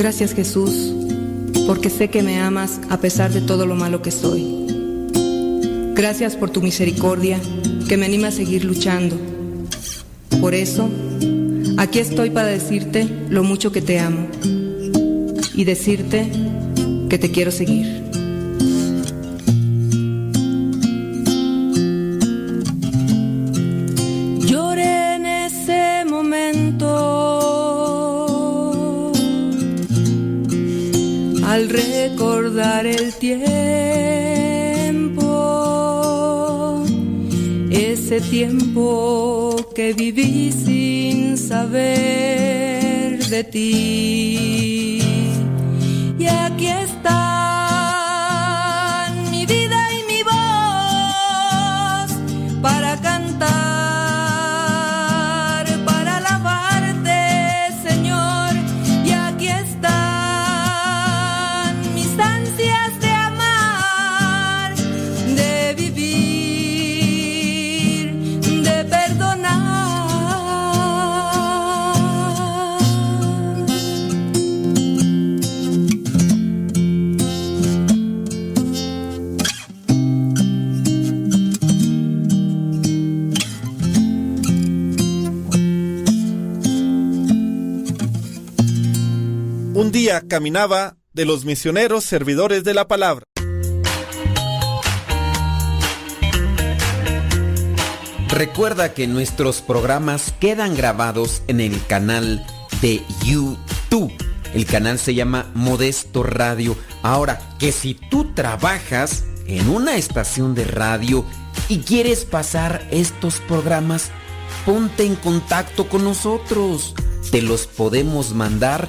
Gracias Jesús, porque sé que me amas a pesar de todo lo malo que soy. Gracias por tu misericordia que me anima a seguir luchando. Por eso, aquí estoy para decirte lo mucho que te amo y decirte que te quiero seguir. Tiempo, ese tiempo que viví sin saber de ti. Día caminaba de los misioneros servidores de la palabra. Recuerda que nuestros programas quedan grabados en el canal de YouTube. El canal se llama Modesto Radio. Ahora, que si tú trabajas en una estación de radio y quieres pasar estos programas, ponte en contacto con nosotros. Te los podemos mandar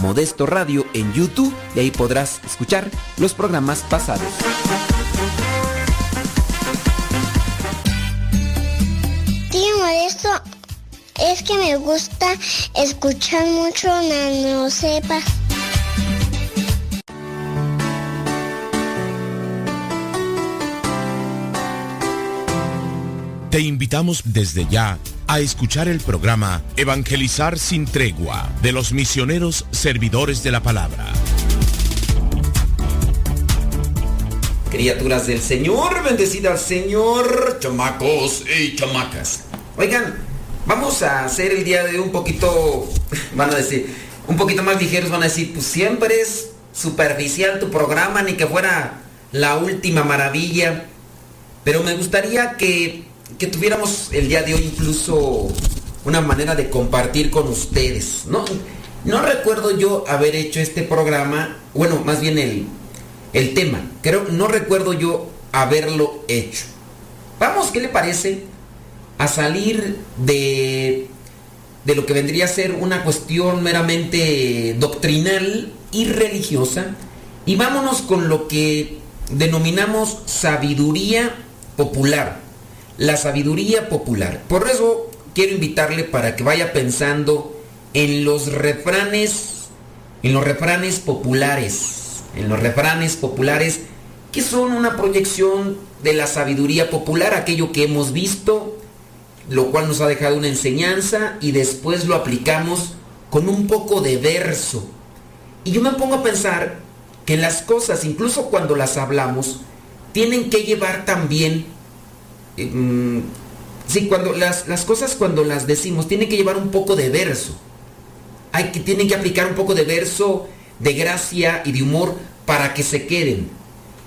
Modesto Radio en YouTube y ahí podrás escuchar los programas pasados. Tío Modesto, es que me gusta escuchar mucho Nano Sepa. Te invitamos desde ya a escuchar el programa Evangelizar sin tregua de los misioneros servidores de la palabra. Criaturas del Señor, bendecida al Señor, chamacos y chamacas. Oigan, vamos a hacer el día de un poquito, van a decir, un poquito más ligeros, van a decir, pues siempre es superficial tu programa, ni que fuera la última maravilla. Pero me gustaría que que tuviéramos el día de hoy incluso una manera de compartir con ustedes. No, no recuerdo yo haber hecho este programa, bueno, más bien el, el tema. Creo, no recuerdo yo haberlo hecho. Vamos, ¿qué le parece? A salir de, de lo que vendría a ser una cuestión meramente doctrinal y religiosa y vámonos con lo que denominamos sabiduría popular. La sabiduría popular. Por eso quiero invitarle para que vaya pensando en los refranes, en los refranes populares, en los refranes populares que son una proyección de la sabiduría popular, aquello que hemos visto, lo cual nos ha dejado una enseñanza y después lo aplicamos con un poco de verso. Y yo me pongo a pensar que las cosas, incluso cuando las hablamos, tienen que llevar también, eh, sí, cuando las, las, cosas cuando las decimos, tienen que llevar un poco de verso. Hay que, tienen que aplicar un poco de verso, de gracia y de humor para que se queden.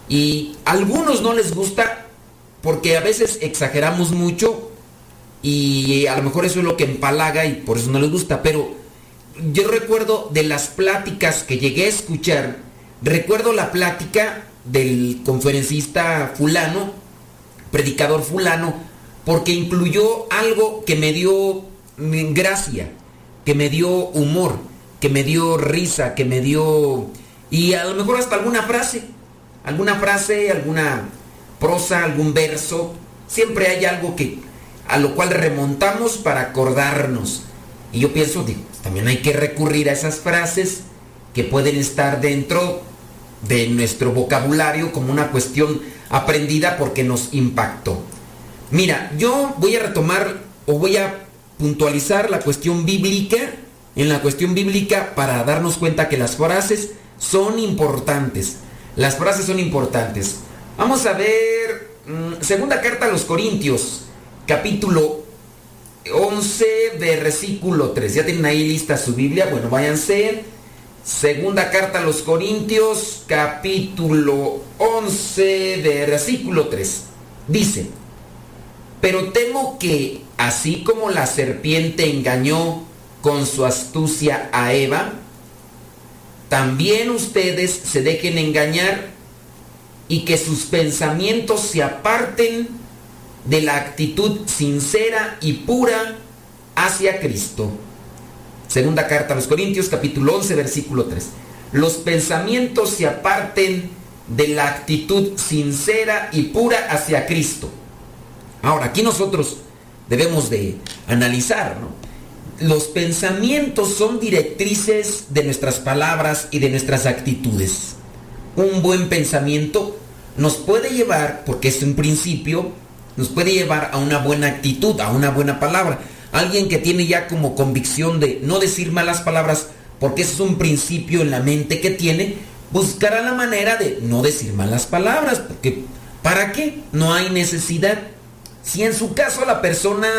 Y a algunos no les gusta porque a veces exageramos mucho y a lo mejor eso es lo que empalaga y por eso no les gusta. Pero yo recuerdo de las pláticas que llegué a escuchar, recuerdo la plática del conferencista fulano, predicador fulano, porque incluyó algo que me dio gracia, que me dio humor, que me dio risa, que me dio... y a lo mejor hasta alguna frase alguna frase, alguna prosa, algún verso, siempre hay algo que a lo cual remontamos para acordarnos. Y yo pienso, también hay que recurrir a esas frases que pueden estar dentro de nuestro vocabulario como una cuestión aprendida porque nos impactó. Mira, yo voy a retomar o voy a puntualizar la cuestión bíblica en la cuestión bíblica para darnos cuenta que las frases son importantes. Las frases son importantes. Vamos a ver mm, segunda carta a los Corintios, capítulo 11, versículo 3. ¿Ya tienen ahí lista su Biblia? Bueno, váyanse. Segunda carta a los Corintios, capítulo 11, versículo 3. Dice, pero temo que, así como la serpiente engañó con su astucia a Eva, también ustedes se dejen engañar y que sus pensamientos se aparten de la actitud sincera y pura hacia Cristo. Segunda carta a los Corintios capítulo 11 versículo 3. Los pensamientos se aparten de la actitud sincera y pura hacia Cristo. Ahora, aquí nosotros debemos de analizar, ¿no? los pensamientos son directrices de nuestras palabras y de nuestras actitudes. Un buen pensamiento nos puede llevar, porque es un principio, nos puede llevar a una buena actitud, a una buena palabra. Alguien que tiene ya como convicción de no decir malas palabras, porque ese es un principio en la mente que tiene, buscará la manera de no decir malas palabras, porque ¿para qué? No hay necesidad. Si en su caso la persona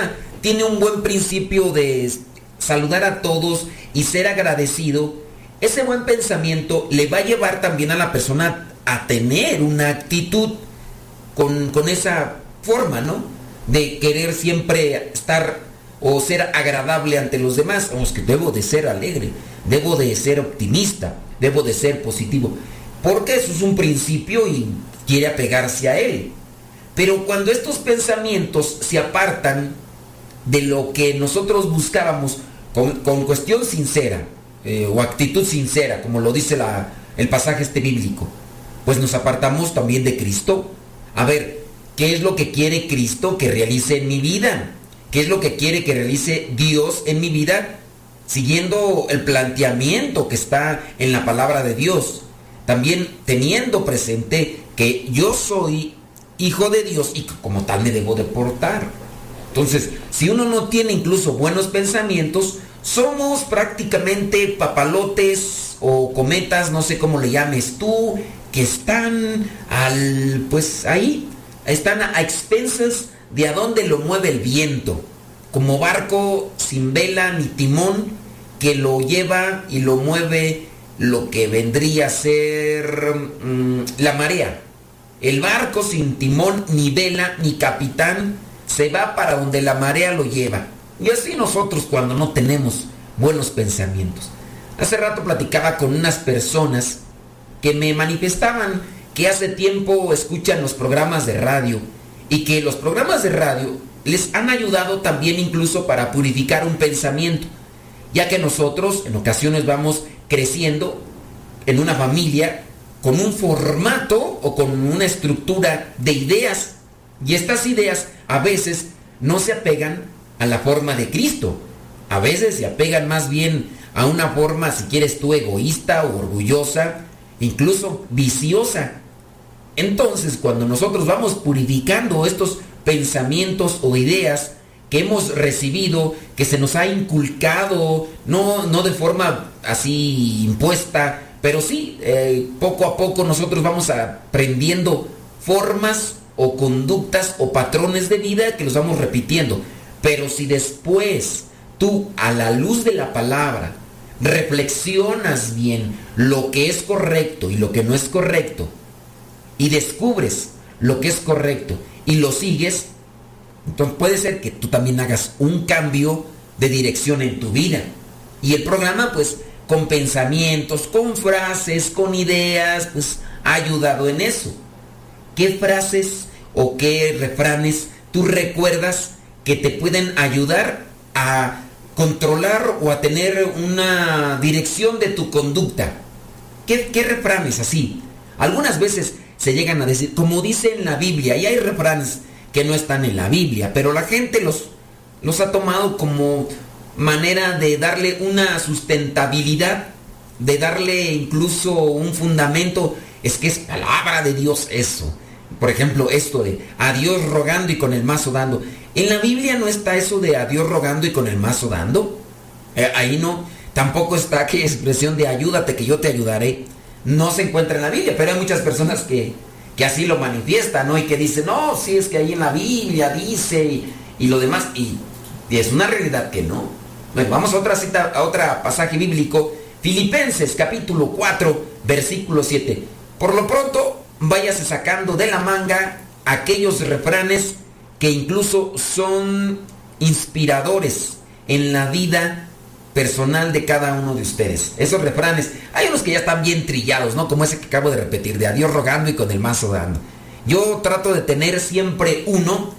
tiene un buen principio de saludar a todos y ser agradecido, ese buen pensamiento le va a llevar también a la persona a tener una actitud con, esa forma, ¿no? De querer siempre estar o ser agradable ante los demás. Vamos, que debo de ser alegre, debo de ser optimista, debo de ser positivo. Porque eso es un principio y quiere apegarse a él. Pero cuando estos pensamientos se apartan de lo que nosotros buscábamos con, cuestión sincera eh, o actitud sincera, como lo dice la, el pasaje este bíblico, pues nos apartamos también de Cristo. A ver, ¿qué es lo que quiere Cristo que realice en mi vida? ¿Qué es lo que quiere que realice Dios en mi vida? Siguiendo el planteamiento que está en la palabra de Dios. También teniendo presente que yo soy hijo de Dios y como tal me debo de portar. Entonces, si uno no tiene incluso buenos pensamientos, somos prácticamente papalotes o cometas, no sé cómo le llames tú, que están al, pues ahí, están a expensas de a dónde lo mueve el viento, como barco sin vela ni timón que lo lleva y lo mueve lo que vendría a ser mm, la marea. El barco sin timón ni vela ni capitán se va para donde la marea lo lleva. Y así nosotros cuando no tenemos buenos pensamientos. Hace rato platicaba con unas personas que me manifestaban que hace tiempo escuchan los programas de radio y que los programas de radio les han ayudado también incluso para purificar un pensamiento, ya que nosotros en ocasiones vamos creciendo en una familia con un formato o con una estructura de ideas y estas ideas a veces no se apegan a la forma de Cristo, a veces se apegan más bien a una forma, si quieres tú, egoísta o orgullosa, incluso viciosa. Entonces, cuando nosotros vamos purificando estos pensamientos o ideas que hemos recibido, que se nos ha inculcado, no, no de forma así impuesta, pero sí, eh, poco a poco nosotros vamos aprendiendo formas o conductas o patrones de vida que los vamos repitiendo. Pero si después tú a la luz de la palabra reflexionas bien lo que es correcto y lo que no es correcto y descubres lo que es correcto y lo sigues, entonces puede ser que tú también hagas un cambio de dirección en tu vida. Y el programa pues con pensamientos, con frases, con ideas, pues ha ayudado en eso. ¿Qué frases o qué refranes tú recuerdas que te pueden ayudar a controlar o a tener una dirección de tu conducta? ¿Qué, qué refranes así? Algunas veces se llegan a decir, como dice en la Biblia, y hay refranes que no están en la Biblia, pero la gente los, los ha tomado como manera de darle una sustentabilidad, de darle incluso un fundamento. Es que es palabra de Dios eso. Por ejemplo, esto de a Dios rogando y con el mazo dando. En la Biblia no está eso de a Dios rogando y con el mazo dando. Eh, ahí no. Tampoco está aquella expresión de ayúdate que yo te ayudaré. No se encuentra en la Biblia, pero hay muchas personas que, que así lo manifiestan, ¿no? Y que dicen, no, sí es que ahí en la Biblia dice y, lo demás. Y, y es una realidad que no. Bueno, vamos a otra cita, a otro pasaje bíblico. Filipenses capítulo 4, versículo 7. Por lo pronto, váyase sacando de la manga aquellos refranes que incluso son inspiradores en la vida personal de cada uno de ustedes. Esos refranes, hay unos que ya están bien trillados, ¿no? Como ese que acabo de repetir, de adiós rogando y con el mazo dando. Yo trato de tener siempre uno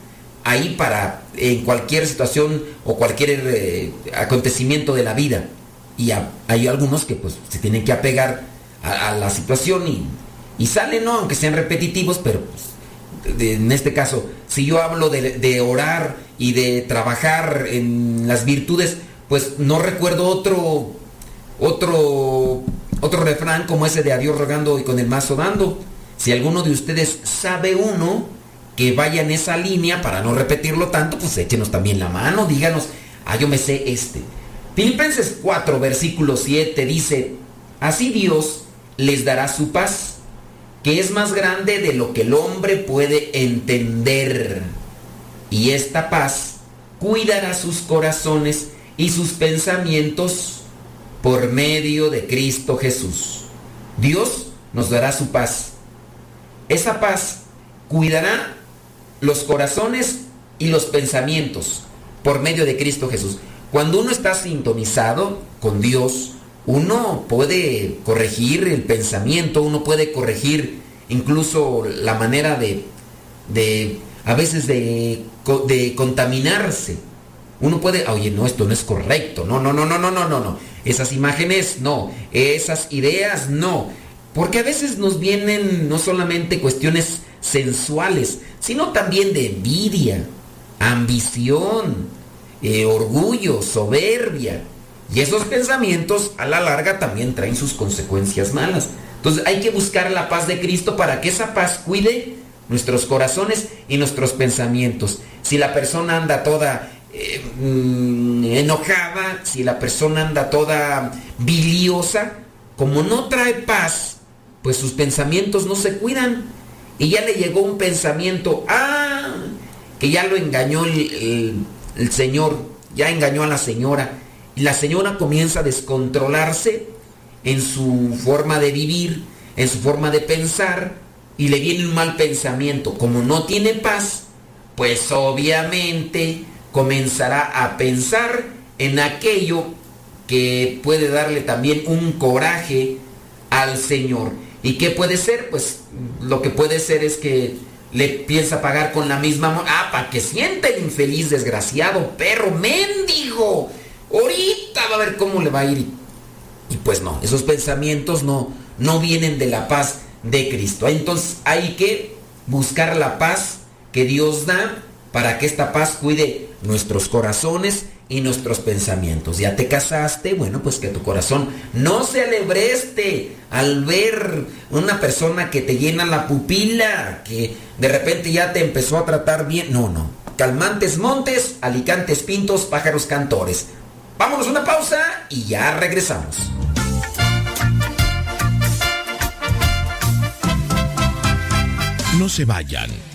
ahí para en cualquier situación o cualquier eh, acontecimiento de la vida. Y hay algunos que pues se tienen que apegar a, la situación y, y, salen, ¿no? Aunque sean repetitivos, pero pues, en este caso, si yo hablo de, de, orar y de trabajar en las virtudes, pues no recuerdo otro, otro, otro refrán como ese de a Dios rogando y con el mazo dando. Si alguno de ustedes sabe uno, que vaya en esa línea para no repetirlo tanto, pues échenos también la mano, díganos, ah, yo me sé este. Filipenses 4, versículo 7 dice, así Dios les dará su paz, que es más grande de lo que el hombre puede entender. Y esta paz cuidará sus corazones y sus pensamientos por medio de Cristo Jesús. Dios nos dará su paz. Esa paz cuidará los corazones y los pensamientos por medio de Cristo Jesús. Cuando uno está sintonizado con Dios, uno puede corregir el pensamiento, uno puede corregir incluso la manera de, de a veces de, de contaminarse. Uno puede, oye, no, esto no es correcto, no, no, no, no, no, no, no, no. Esas imágenes, no. Esas ideas, no. Porque a veces nos vienen no solamente cuestiones sensuales, sino también de envidia, ambición, eh, orgullo, soberbia. Y esos pensamientos a la larga también traen sus consecuencias malas. Entonces hay que buscar la paz de Cristo para que esa paz cuide nuestros corazones y nuestros pensamientos. Si la persona anda toda eh, mm, enojada, si la persona anda toda biliosa, como no trae paz, pues sus pensamientos no se cuidan y ya le llegó un pensamiento, ah, que ya lo engañó el, señor, ya engañó a la señora. Y la señora comienza a descontrolarse en su forma de vivir, en su forma de pensar, y le viene un mal pensamiento. Como no tiene paz, pues obviamente comenzará a pensar en aquello que puede darle también un coraje al Señor. ¿Y qué puede ser? Pues lo que puede ser es que le piensa pagar con la misma... Ah, para que sienta el infeliz, desgraciado, perro, mendigo. Ahorita va a ver cómo le va a ir. Y pues no, esos pensamientos no, no vienen de la paz de Cristo. Entonces hay que buscar la paz que Dios da para que esta paz cuide nuestros corazones y nuestros pensamientos. Ya te casaste, bueno, pues que tu corazón no se alebreste al ver una persona que te llena la pupila, que de repente ya te empezó a tratar bien. No, no. Calmantes montes, alicantes pintos, pájaros cantores. Vámonos una pausa y ya regresamos. No se vayan.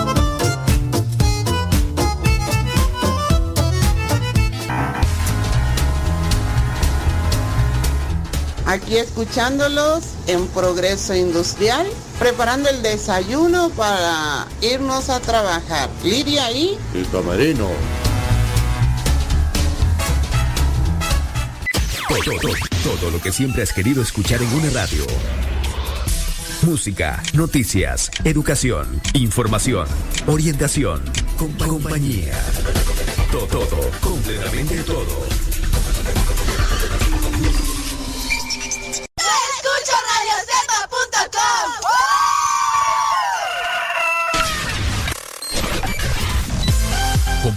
Aquí escuchándolos en Progreso Industrial, preparando el desayuno para irnos a trabajar. Lidia ahí. El camarino. Todo, todo, todo lo que siempre has querido escuchar en una radio. Música, noticias, educación, información, orientación, compañía. Todo, todo, completamente todo.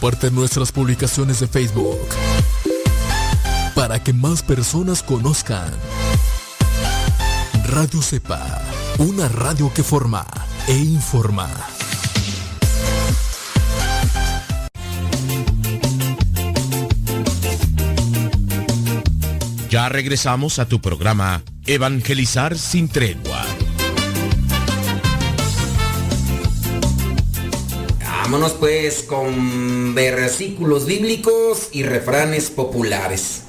Comparte nuestras publicaciones de Facebook para que más personas conozcan. Radio Cepa, una radio que forma e informa. Ya regresamos a tu programa Evangelizar sin tregua. Vámonos pues con versículos bíblicos y refranes populares.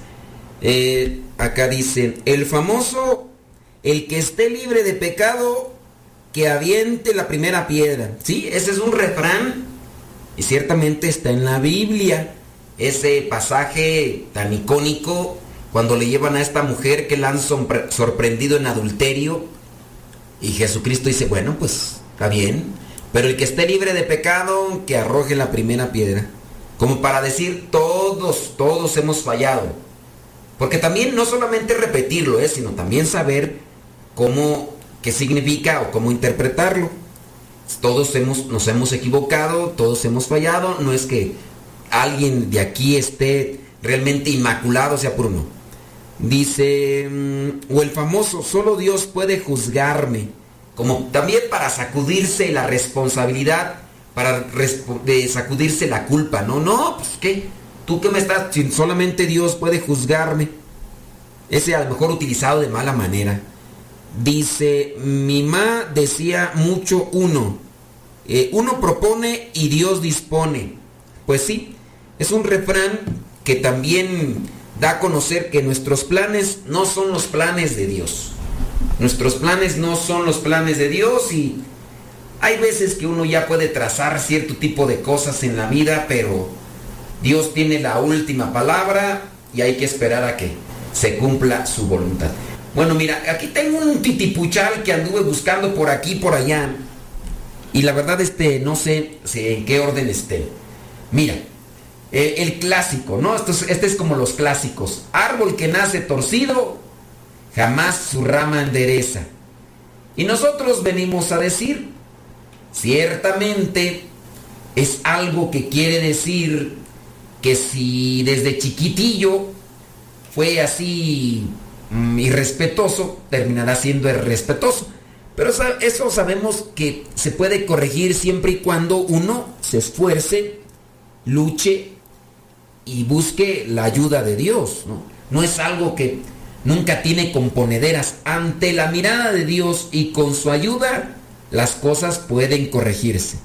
Eh, acá dice, el famoso, el que esté libre de pecado, que aviente la primera piedra. Sí, ese es un refrán y ciertamente está en la Biblia. Ese pasaje tan icónico cuando le llevan a esta mujer que la han sorprendido en adulterio y Jesucristo dice, bueno, pues está bien pero el que esté libre de pecado, que arroje la primera piedra. Como para decir, todos, todos hemos fallado. Porque también no solamente repetirlo, ¿eh? sino también saber cómo, qué significa o cómo interpretarlo. Todos hemos, nos hemos equivocado, todos hemos fallado. No es que alguien de aquí esté realmente inmaculado, sea por uno. Dice, mm, o el famoso, solo Dios puede juzgarme como también para sacudirse la responsabilidad, para de sacudirse la culpa, ¿no? No, pues qué, tú que me estás, si solamente Dios puede juzgarme. Ese a lo mejor utilizado de mala manera. Dice, mi mamá decía mucho uno. Eh, uno propone y Dios dispone. Pues sí, es un refrán que también da a conocer que nuestros planes no son los planes de Dios. Nuestros planes no son los planes de Dios y hay veces que uno ya puede trazar cierto tipo de cosas en la vida, pero Dios tiene la última palabra y hay que esperar a que se cumpla su voluntad. Bueno, mira, aquí tengo un titipuchal que anduve buscando por aquí por allá. Y la verdad, este, no sé, en qué orden esté. Mira, eh, el clásico, ¿no? este es como los clásicos. Árbol que nace torcido, jamás su rama endereza. Y nosotros venimos a decir, ciertamente es algo que quiere decir que si desde chiquitillo fue así mm, irrespetuoso, terminará siendo irrespetuoso. Pero eso sabemos que se puede corregir siempre y cuando uno se esfuerce, luche y busque la ayuda de Dios. ¿no? no es algo que nunca tiene componederas. Ante la mirada de Dios y con su ayuda, las cosas pueden corregirse.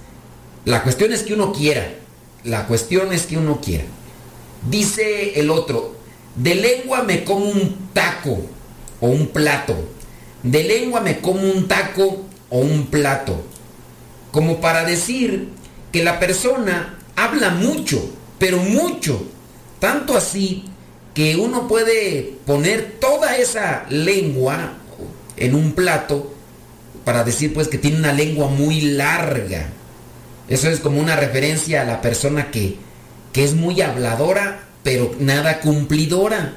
La cuestión es que uno quiera. La cuestión es que uno quiera. Dice el otro, de lengua me como un taco o un plato de lengua me como un taco o un plato. Como para decir que la persona habla mucho, pero mucho. Tanto así que uno puede poner toda esa lengua en un plato para decir pues que tiene una lengua muy larga. Eso es como una referencia a la persona que, que es muy habladora, pero nada cumplidora.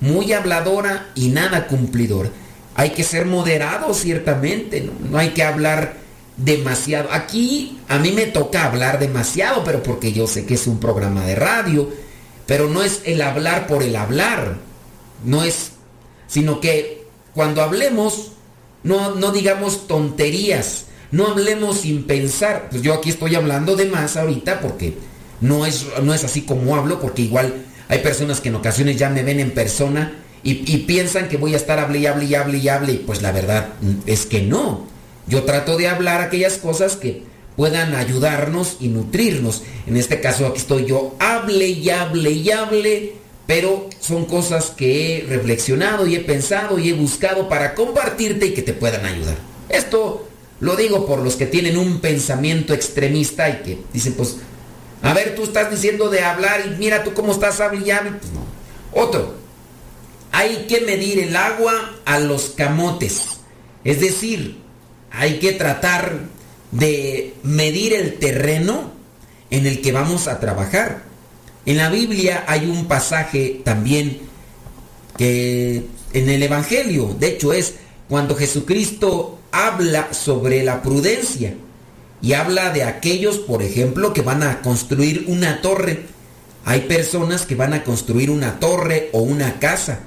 Muy habladora y nada cumplidora. Hay que ser moderado, ciertamente, ¿no? hay que hablar demasiado. Aquí a mí me toca hablar demasiado, pero porque yo sé que es un programa de radio, pero no es el hablar por el hablar, no es, sino que cuando hablemos, no, no digamos tonterías, no hablemos sin pensar. Pues yo aquí estoy hablando de más ahorita porque no es, no es así como hablo, porque igual hay personas que en ocasiones ya me ven en persona y, piensan que voy a estar hable y hable y hable y hable. pues la verdad es que no. Yo trato de hablar aquellas cosas que puedan ayudarnos y nutrirnos. En este caso aquí estoy yo, hable y hable y hable, pero son cosas que he reflexionado y he pensado y he buscado para compartirte y que te puedan ayudar. Esto lo digo por los que tienen un pensamiento extremista y que dicen, pues, a ver, tú estás diciendo de hablar y mira tú cómo estás, hable y hable. Pues no. Otro, hay que medir el agua a los camotes. Es decir, hay que tratar de medir el terreno en el que vamos a trabajar. En la Biblia hay un pasaje también que en el Evangelio, de hecho es cuando Jesucristo habla sobre la prudencia y habla de aquellos, por ejemplo, que van a construir una torre. Hay personas que van a construir una torre o una casa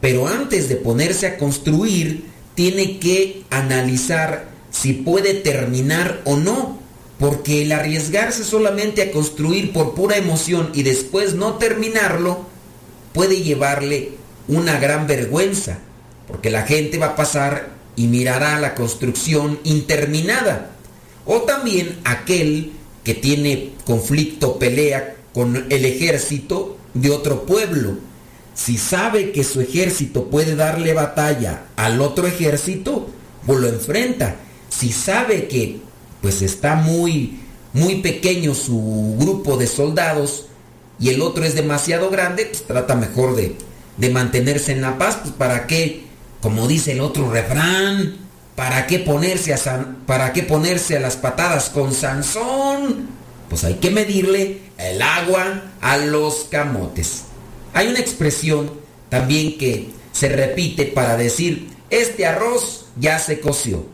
pero antes de ponerse a construir, tiene que analizar si puede terminar o no. Porque el arriesgarse solamente a construir por pura emoción y después no terminarlo, puede llevarle una gran vergüenza. Porque la gente va a pasar y mirará la construcción interminada. O también aquel que tiene conflicto, pelea con el ejército de otro pueblo si sabe que su ejército puede darle batalla al otro ejército, pues lo enfrenta. Si sabe que pues está muy muy pequeño su grupo de soldados y el otro es demasiado grande, pues trata mejor de, de mantenerse en la paz, pues para qué, como dice el otro refrán, para qué ponerse a para qué ponerse a las patadas con Sansón, pues hay que medirle el agua a los camotes. Hay una expresión también que se repite para decir, este arroz ya se coció.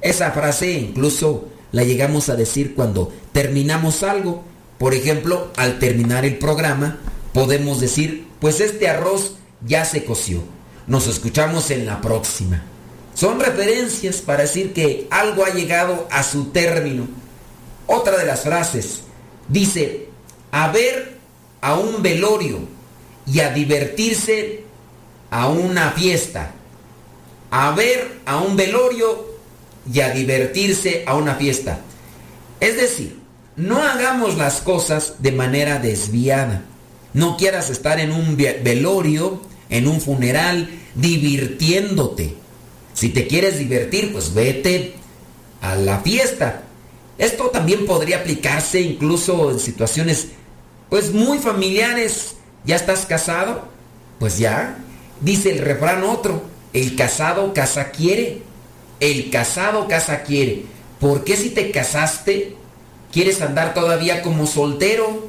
Esa frase incluso la llegamos a decir cuando terminamos algo. Por ejemplo, al terminar el programa, podemos decir, pues este arroz ya se coció. Nos escuchamos en la próxima. Son referencias para decir que algo ha llegado a su término. Otra de las frases dice, a ver a un velorio y a divertirse a una fiesta, a ver a un velorio y a divertirse a una fiesta. Es decir, no hagamos las cosas de manera desviada. No quieras estar en un velorio, en un funeral, divirtiéndote. Si te quieres divertir, pues vete a la fiesta. Esto también podría aplicarse incluso en situaciones pues muy familiares ¿Ya estás casado? Pues ya. Dice el refrán otro, el casado casa quiere. El casado casa quiere. ¿Por qué si te casaste quieres andar todavía como soltero?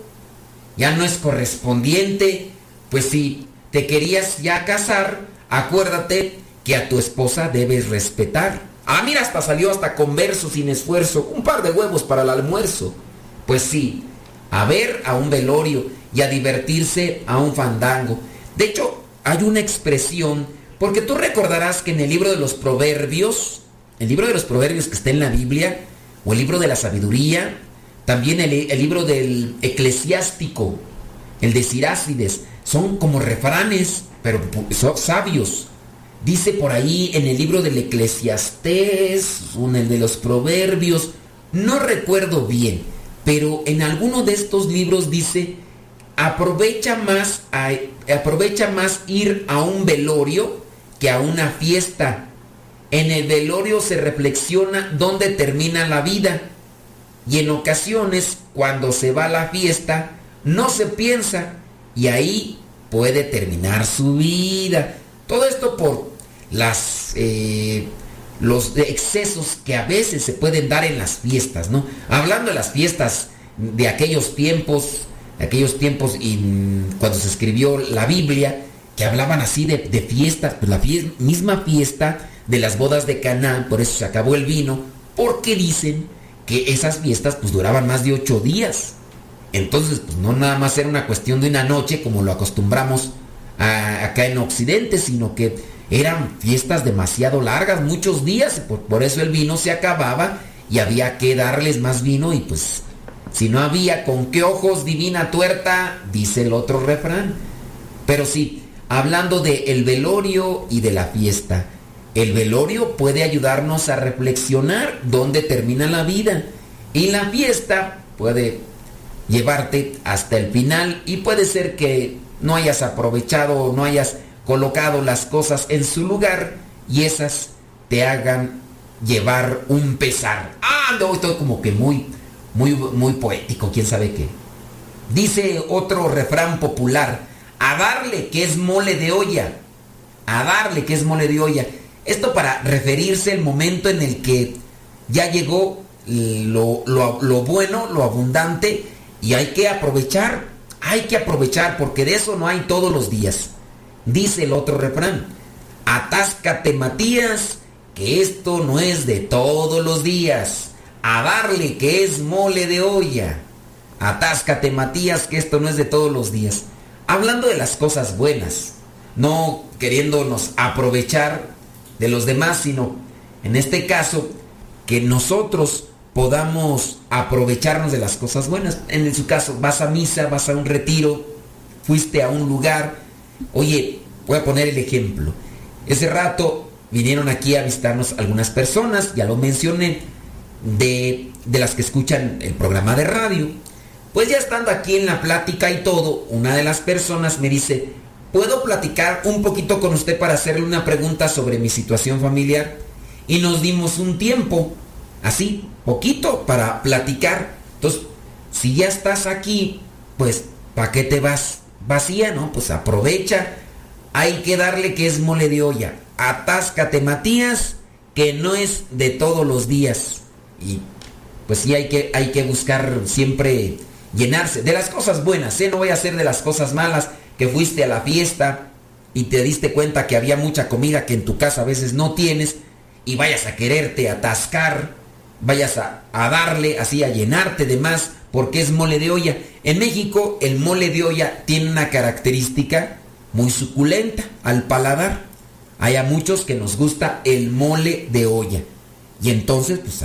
Ya no es correspondiente. Pues si te querías ya casar, acuérdate que a tu esposa debes respetar. Ah, mira, hasta salió hasta con verso sin esfuerzo. Un par de huevos para el almuerzo. Pues sí, a ver a un velorio y a divertirse a un fandango. De hecho, hay una expresión, porque tú recordarás que en el libro de los proverbios, el libro de los proverbios que está en la Biblia, o el libro de la sabiduría, también el, libro del eclesiástico, el de Sirácides, son como refranes, pero son sabios. Dice por ahí en el libro del eclesiastés, o en el de los proverbios, no recuerdo bien, pero en alguno de estos libros dice, aprovecha más, aprovecha más ir a un velorio que a una fiesta. En el velorio se reflexiona dónde termina la vida. Y en ocasiones, cuando se va a la fiesta, no se piensa y ahí puede terminar su vida. Todo esto por las eh, los excesos que a veces se pueden dar en las fiestas, ¿no? Hablando de las fiestas de aquellos tiempos, aquellos tiempos cuando se escribió la Biblia, que hablaban así de, fiestas, pues la misma fiesta de las bodas de Canaán, por eso se acabó el vino, porque dicen que esas fiestas pues duraban más de ocho días. Entonces, pues no nada más era una cuestión de una noche como lo acostumbramos acá en Occidente, sino que eran fiestas demasiado largas, muchos días, por, por, eso el vino se acababa y había que darles más vino y pues si no había con qué ojos divina tuerta, dice el otro refrán. Pero sí, hablando de el velorio y de la fiesta, el velorio puede ayudarnos a reflexionar dónde termina la vida y la fiesta puede llevarte hasta el final y puede ser que no hayas aprovechado o no hayas colocado las cosas en su lugar y esas te hagan llevar un pesar. Ah, no, estoy como que muy, muy, muy poético, quién sabe qué. Dice otro refrán popular, a darle que es mole de olla, a darle que es mole de olla. Esto para referirse al momento en el que ya llegó lo, lo bueno, lo abundante, y hay que aprovechar, hay que aprovechar, porque de eso no hay todos los días. Dice el otro refrán, atáscate Matías, que esto no es de todos los días, a darle que es mole de olla. Atáscate Matías, que esto no es de todos los días. Hablando de las cosas buenas, no queriéndonos aprovechar de los demás, sino en este caso que nosotros podamos aprovecharnos de las cosas buenas. En su caso, vas a misa, vas a un retiro, fuiste a un lugar, Oye, voy a poner el ejemplo. Ese rato vinieron aquí a visitarnos algunas personas, ya lo mencioné, de, de las que escuchan el programa de radio. Pues ya estando aquí en la plática y todo, una de las personas me dice, ¿puedo platicar un poquito con usted para hacerle una pregunta sobre mi situación familiar? Y nos dimos un tiempo, así, poquito, para platicar. Entonces, si ya estás aquí, pues, ¿para qué te vas? vacía, ¿no? Pues aprovecha. Hay que darle que es mole de olla. Atáscate, Matías, que no es de todos los días. Y pues sí hay que, hay que buscar siempre llenarse de las cosas buenas, ¿eh? No voy a hacer de las cosas malas que fuiste a la fiesta y te diste cuenta que había mucha comida que en tu casa a veces no tienes y vayas a quererte atascar, vayas a, a darle así, a llenarte de más porque es mole de olla. En México el mole de olla tiene una característica muy suculenta al paladar. Hay a muchos que nos gusta el mole de olla. Y entonces, pues,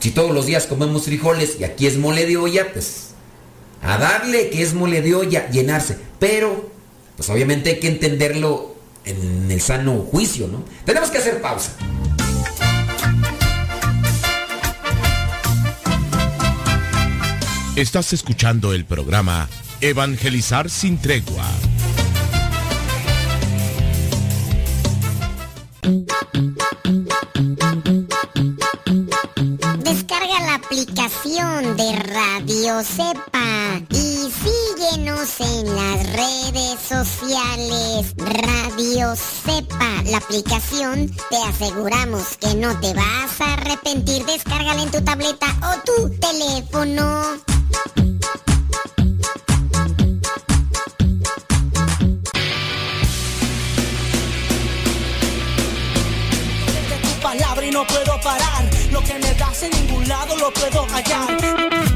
si todos los días comemos frijoles y aquí es mole de olla, pues, a darle que es mole de olla, llenarse. Pero, pues obviamente hay que entenderlo en el sano juicio, ¿no? Tenemos que hacer pausa. Estás escuchando el programa Evangelizar sin tregua. Descarga la aplicación de Radio Cepa y síguenos en las redes sociales. Radio Cepa, la aplicación, te aseguramos que no te vas a arrepentir. Descárgala en tu tableta o tu teléfono. palabra y no puedo parar. Lo que me das en ningún lado lo puedo hallar.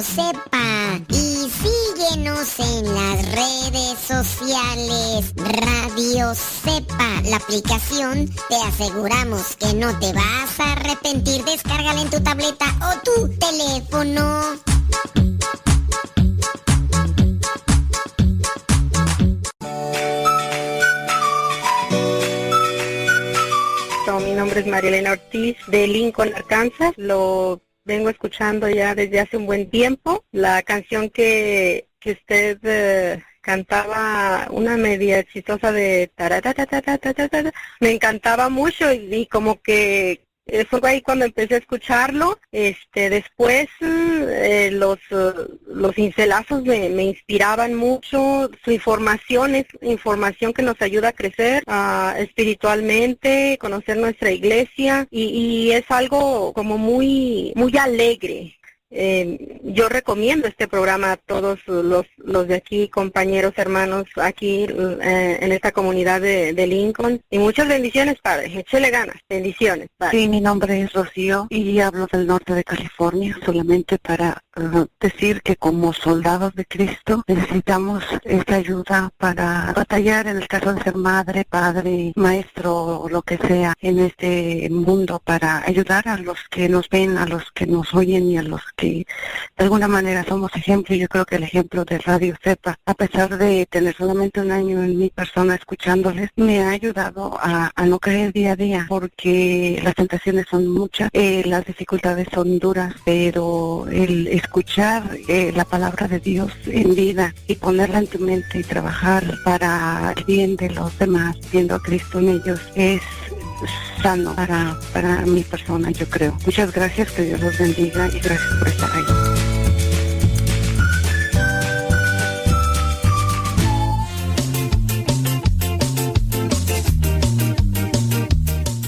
Cepa y síguenos en las redes sociales. Radio Cepa, la aplicación, te aseguramos que no te vas a arrepentir. Descárgala en tu tableta o tu teléfono. Mi nombre es Marielena Ortiz de Lincoln, Arkansas. Lo vengo escuchando ya desde hace un buen tiempo. La canción que, que usted eh, cantaba, una media chistosa de me encantaba mucho y, y como que eh, fue ahí cuando empecé a escucharlo. Este, después eh, los eh, los cincelazos me, me inspiraban mucho. Su información es información que nos ayuda a crecer ah, espiritualmente, conocer nuestra iglesia y, y es algo como muy muy alegre. Eh, yo recomiendo este programa a todos los, los de aquí, compañeros, hermanos, aquí eh, en esta comunidad de, de Lincoln. Y muchas bendiciones, Padre. Échele ganas. Bendiciones, Padre. Sí, mi nombre es Rocío y hablo del norte de California solamente para decir que como soldados de Cristo necesitamos esta ayuda para batallar en el caso de ser madre, padre, maestro o lo que sea en este mundo para ayudar a los que nos ven, a los que nos oyen y a los que de alguna manera somos ejemplo. Yo creo que el ejemplo de Radio Cepa, a pesar de tener solamente un año en mi persona escuchándoles, me ha ayudado a, a no caer día a día porque las tentaciones son muchas, eh, las dificultades son duras, pero el escuchar eh, la palabra de Dios en vida y ponerla en tu mente y trabajar para el bien de los demás, viendo a Cristo en ellos, es sano para, para mi persona, yo creo. Muchas gracias, que Dios los bendiga y gracias por estar ahí.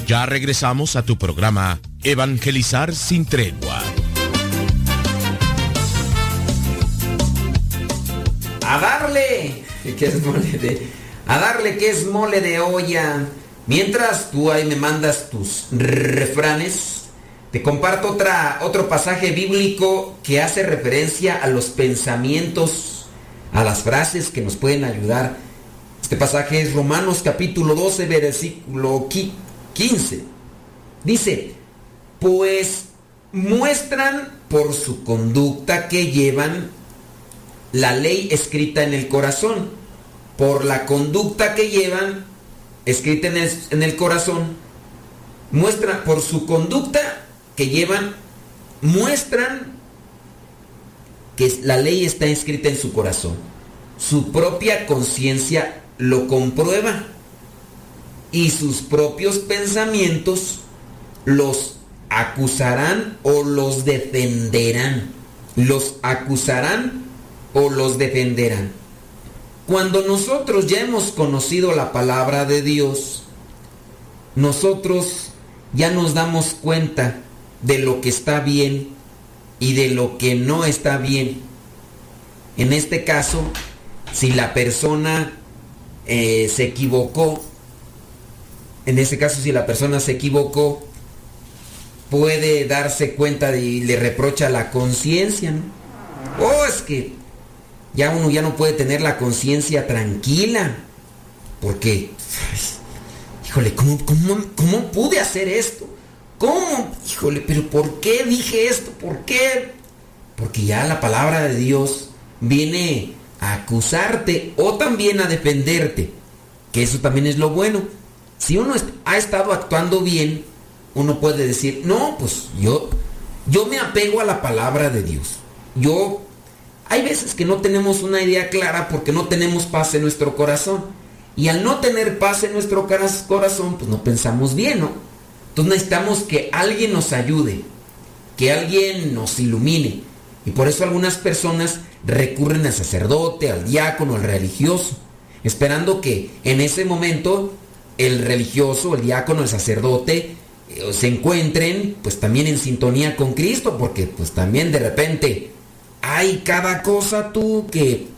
Ya regresamos a tu programa Evangelizar sin tregua. A darle, que es mole de, a darle que es mole de olla. Mientras tú ahí me mandas tus refranes, te comparto otra, otro pasaje bíblico que hace referencia a los pensamientos, a las frases que nos pueden ayudar. Este pasaje es Romanos capítulo 12, versículo 15. Dice, pues muestran por su conducta que llevan la ley escrita en el corazón. Por la conducta que llevan escrita en el, corazón, muestra por su conducta que llevan, muestran que la ley está escrita en su corazón. Su propia conciencia lo comprueba y sus propios pensamientos los acusarán o los defenderán. Los acusarán o los defenderán. Cuando nosotros ya hemos conocido la palabra de Dios, nosotros ya nos damos cuenta de lo que está bien y de lo que no está bien. En este caso, si la persona eh, se equivocó, en este caso si la persona se equivocó, puede darse cuenta y le reprocha la conciencia. ¿no? Oh, es que ya uno ya no puede tener la conciencia tranquila. Porque, híjole, ¿cómo, cómo, cómo pude hacer esto? ¿Cómo? Híjole, pero ¿por qué dije esto? ¿Por qué? Porque ya la palabra de Dios viene a acusarte o también a defenderte. Que eso también es lo bueno. Si uno ha estado actuando bien, uno puede decir, no, pues yo, yo me apego a la palabra de Dios. Yo hay veces que no tenemos una idea clara porque no tenemos paz en nuestro corazón. Y al no tener paz en nuestro corazón, pues no pensamos bien, ¿no? Entonces necesitamos que alguien nos ayude, que alguien nos ilumine. Y por eso algunas personas recurren al sacerdote, al diácono, al religioso, esperando que en ese momento el religioso, el diácono, el sacerdote eh, se encuentren pues también en sintonía con Cristo, porque pues también de repente hay cada cosa tú que,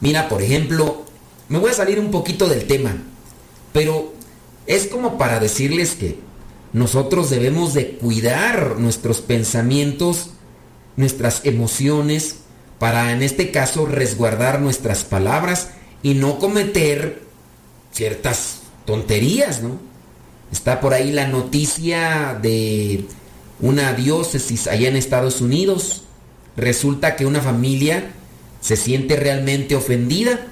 mira, por ejemplo, me voy a salir un poquito del tema, pero es como para decirles que nosotros debemos de cuidar nuestros pensamientos, nuestras emociones, para en este caso resguardar nuestras palabras y no cometer ciertas tonterías, ¿no? Está por ahí la noticia de una diócesis allá en Estados Unidos. Resulta que una familia se siente realmente ofendida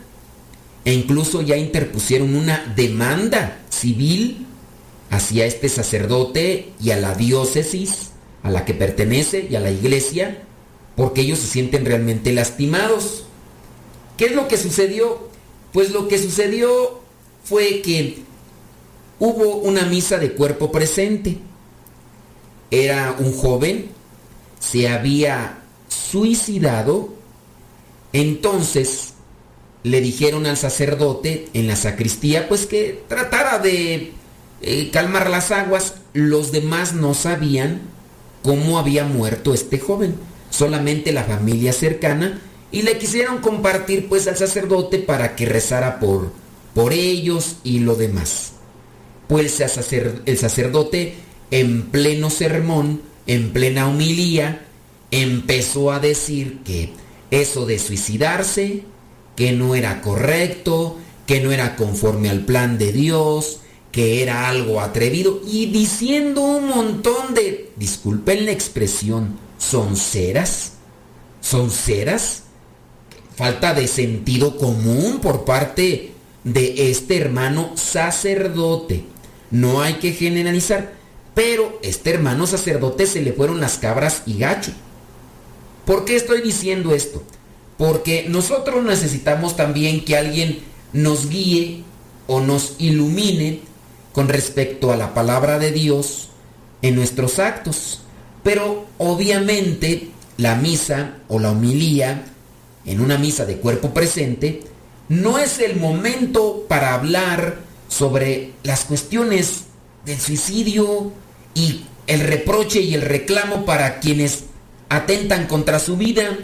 e incluso ya interpusieron una demanda civil hacia este sacerdote y a la diócesis a la que pertenece y a la iglesia porque ellos se sienten realmente lastimados. ¿Qué es lo que sucedió? Pues lo que sucedió fue que hubo una misa de cuerpo presente. Era un joven, se había suicidado, entonces le dijeron al sacerdote en la sacristía pues que tratara de eh, calmar las aguas. Los demás no sabían cómo había muerto este joven, solamente la familia cercana y le quisieron compartir pues al sacerdote para que rezara por, por ellos y lo demás. Pues el sacerdote en pleno sermón, en plena humilía, empezó a decir que eso de suicidarse, que no era correcto, que no era conforme al plan de Dios, que era algo atrevido y diciendo un montón de, disculpen la expresión, sonceras, sonceras, falta de sentido común por parte de este hermano sacerdote. No hay que generalizar, pero este hermano sacerdote se le fueron las cabras y gacho. ¿Por qué estoy diciendo esto? Porque nosotros necesitamos también que alguien nos guíe o nos ilumine con respecto a la palabra de Dios en nuestros actos. Pero obviamente la misa o la homilía en una misa de cuerpo presente no es el momento para hablar sobre las cuestiones del suicidio y el reproche y el reclamo para quienes atentan contra su vida.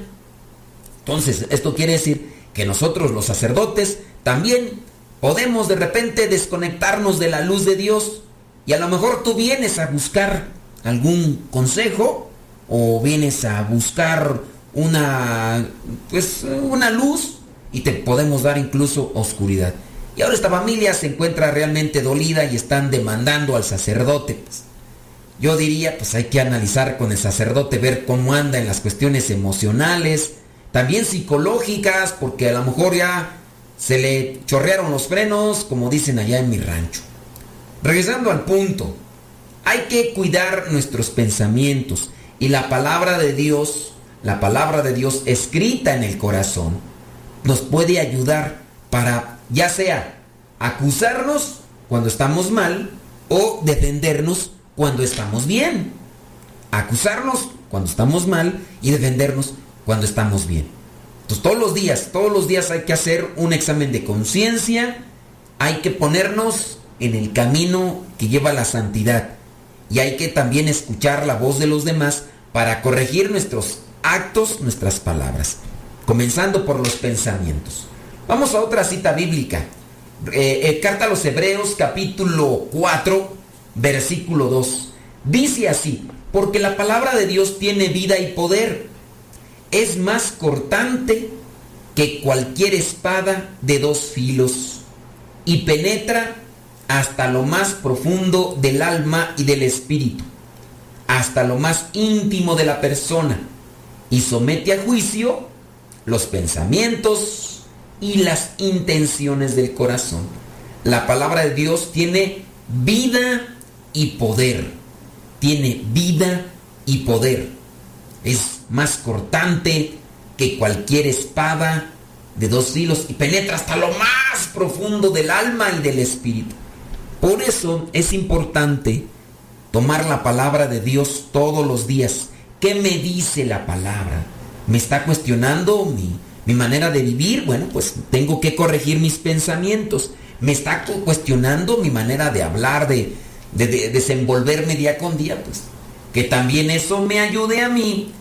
Entonces, esto quiere decir que nosotros los sacerdotes también podemos de repente desconectarnos de la luz de Dios y a lo mejor tú vienes a buscar algún consejo o vienes a buscar una pues una luz y te podemos dar incluso oscuridad. Y ahora esta familia se encuentra realmente dolida y están demandando al sacerdote. Pues. Yo diría, pues hay que analizar con el sacerdote, ver cómo anda en las cuestiones emocionales, también psicológicas, porque a lo mejor ya se le chorrearon los frenos, como dicen allá en mi rancho. Regresando al punto, hay que cuidar nuestros pensamientos y la palabra de Dios, la palabra de Dios escrita en el corazón, nos puede ayudar para ya sea acusarnos cuando estamos mal o defendernos cuando estamos bien. Acusarnos cuando estamos mal y defendernos cuando estamos bien. Entonces todos los días, todos los días hay que hacer un examen de conciencia, hay que ponernos en el camino que lleva la santidad y hay que también escuchar la voz de los demás para corregir nuestros actos, nuestras palabras, comenzando por los pensamientos. Vamos a otra cita bíblica. Eh, eh, carta a los Hebreos capítulo 4, versículo 2. Dice así, porque la palabra de Dios tiene vida y poder. Es más cortante que cualquier espada de dos filos y penetra hasta lo más profundo del alma y del espíritu, hasta lo más íntimo de la persona y somete a juicio los pensamientos, y las intenciones del corazón. La palabra de Dios tiene vida y poder. Tiene vida y poder. Es más cortante que cualquier espada de dos hilos y penetra hasta lo más profundo del alma y del espíritu. Por eso es importante tomar la palabra de Dios todos los días. ¿Qué me dice la palabra? me está cuestionando mi, mi manera de vivir, bueno, pues tengo que corregir mis pensamientos. Me está cuestionando mi manera de hablar, de, de, de desenvolverme día con día, pues que también eso me ayude a mí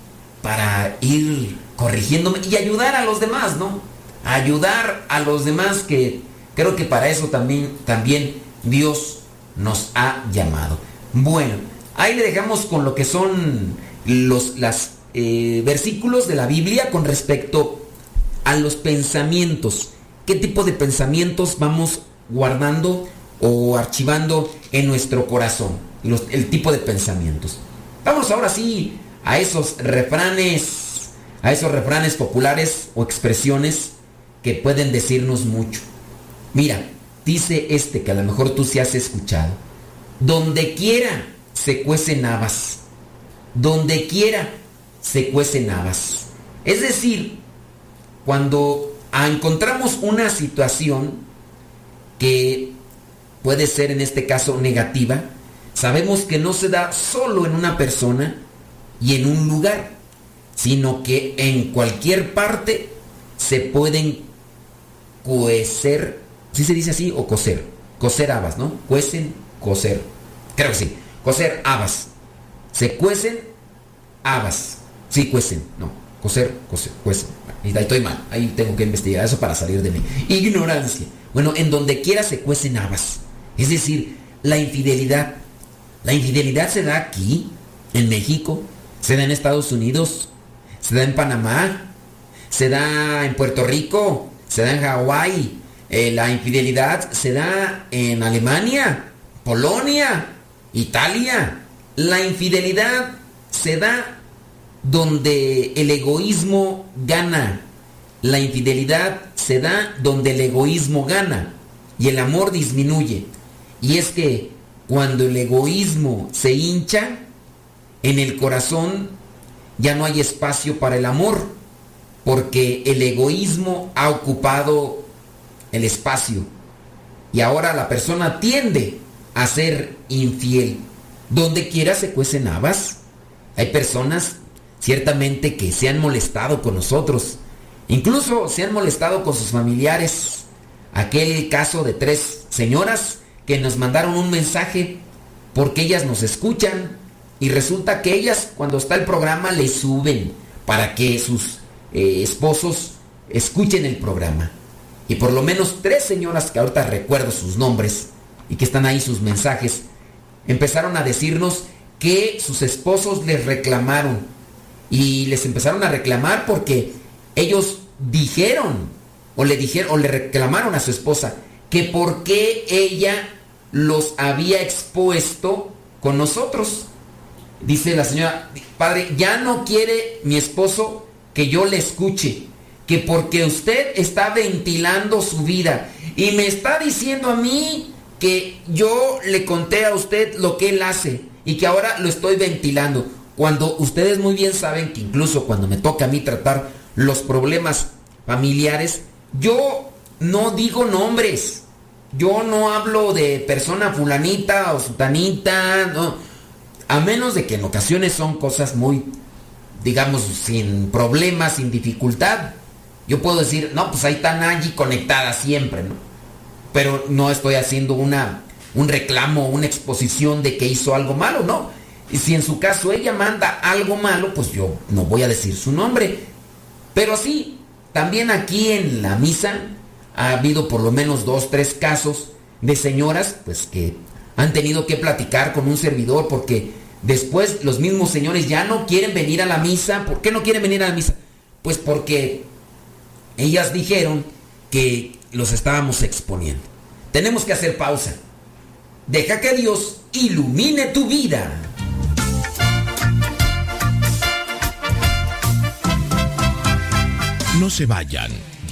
para ir corrigiéndome y ayudar a los demás, ¿no? Ayudar a los demás que creo que para eso también, también Dios nos ha llamado. Bueno, ahí le dejamos con lo que son los las, eh, versículos de la Biblia con respecto a los pensamientos. ¿Qué tipo de pensamientos vamos guardando o archivando en nuestro corazón? el tipo de pensamientos. Vamos ahora sí a esos refranes, a esos refranes populares o expresiones que pueden decirnos mucho. Mira, dice este que a lo mejor tú sí has escuchado. Donde quiera se cuecen habas. Donde quiera se cuecen habas. Es decir, cuando encontramos una situación que puede ser en este caso negativa, sabemos que no se da solo en una persona y en un lugar, sino que en cualquier parte se pueden cuecer, ¿sí se dice así? O coser, coser habas, ¿no? Cuecen, coser, creo que sí, coser habas, se cuecen habas, sí cuecen, no, coser, coser, cuecen, ahí estoy mal, ahí tengo que investigar eso para salir de mi ignorancia. Bueno, en donde quiera se cuecen habas, es decir, la infidelidad, la infidelidad se da aquí, en México, se da en Estados Unidos, se da en Panamá, se da en Puerto Rico, se da en Hawái. Eh, la infidelidad se da en Alemania, Polonia, Italia. La infidelidad se da donde el egoísmo gana. La infidelidad se da donde el egoísmo gana y el amor disminuye. Y es que cuando el egoísmo se hincha, en el corazón ya no hay espacio para el amor, porque el egoísmo ha ocupado el espacio. Y ahora la persona tiende a ser infiel. Donde quiera se cuecen habas. Hay personas ciertamente que se han molestado con nosotros. Incluso se han molestado con sus familiares. Aquel caso de tres señoras que nos mandaron un mensaje porque ellas nos escuchan y resulta que ellas cuando está el programa le suben para que sus eh, esposos escuchen el programa. Y por lo menos tres señoras que ahorita recuerdo sus nombres y que están ahí sus mensajes, empezaron a decirnos que sus esposos les reclamaron. Y les empezaron a reclamar porque ellos dijeron o le dijeron o le reclamaron a su esposa que por qué ella los había expuesto con nosotros. Dice la señora, padre, ya no quiere mi esposo que yo le escuche, que porque usted está ventilando su vida y me está diciendo a mí que yo le conté a usted lo que él hace y que ahora lo estoy ventilando. Cuando ustedes muy bien saben que incluso cuando me toca a mí tratar los problemas familiares, yo no digo nombres. Yo no hablo de persona fulanita o sutanita, no. A menos de que en ocasiones son cosas muy, digamos, sin problemas, sin dificultad. Yo puedo decir, no, pues ahí están allí conectada siempre, ¿no? Pero no estoy haciendo una, un reclamo, una exposición de que hizo algo malo, ¿no? Y si en su caso ella manda algo malo, pues yo no voy a decir su nombre. Pero sí, también aquí en la misa ha habido por lo menos dos, tres casos de señoras pues que han tenido que platicar con un servidor porque después los mismos señores ya no quieren venir a la misa. ¿Por qué no quieren venir a la misa? Pues porque ellas dijeron que los estábamos exponiendo. Tenemos que hacer pausa. Deja que Dios ilumine tu vida. No se vayan.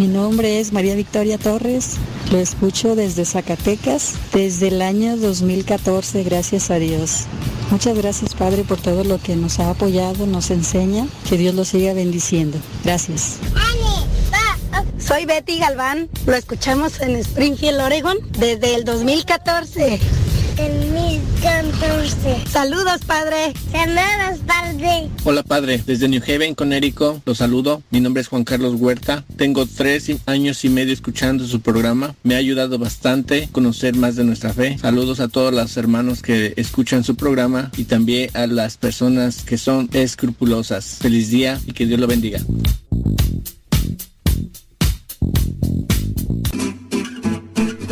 Mi nombre es María Victoria Torres, lo escucho desde Zacatecas, desde el año 2014, gracias a Dios. Muchas gracias Padre por todo lo que nos ha apoyado, nos enseña, que Dios lo siga bendiciendo. Gracias. Soy Betty Galván, lo escuchamos en Springfield, Oregon, desde el 2014. 2014. Saludos, padre. Saludos, padre. Hola, padre. Desde New Haven, Connecticut, los saludo. Mi nombre es Juan Carlos Huerta. Tengo tres años y medio escuchando su programa. Me ha ayudado bastante a conocer más de nuestra fe. Saludos a todos los hermanos que escuchan su programa y también a las personas que son escrupulosas. Feliz día y que Dios lo bendiga.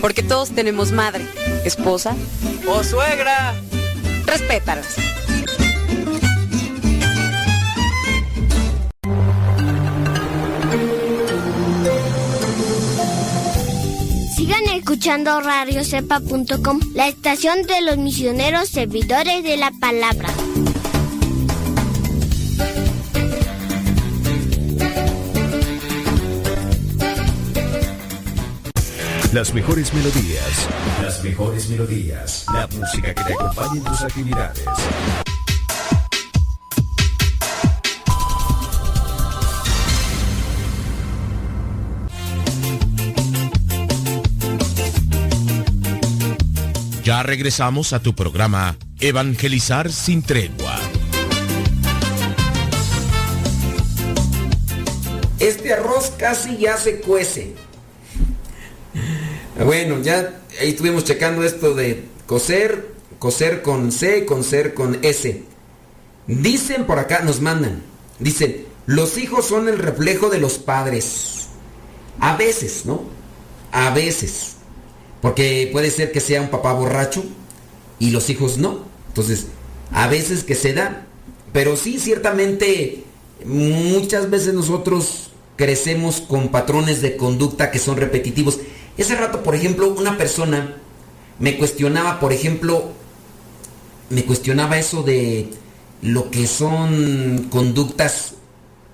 Porque todos tenemos madre, esposa o suegra. Respétalas. Sigan escuchando radiocepa.com, la estación de los misioneros servidores de la palabra. Las mejores melodías. Las mejores melodías. La música que te acompañe en tus actividades. Ya regresamos a tu programa Evangelizar sin tregua. Este arroz casi ya se cuece. Bueno, ya ahí estuvimos checando esto de coser, coser con C, coser con S. Dicen por acá, nos mandan, dicen, los hijos son el reflejo de los padres. A veces, ¿no? A veces. Porque puede ser que sea un papá borracho y los hijos no. Entonces, a veces que se da. Pero sí, ciertamente, muchas veces nosotros crecemos con patrones de conducta que son repetitivos. Ese rato, por ejemplo, una persona me cuestionaba, por ejemplo, me cuestionaba eso de lo que son conductas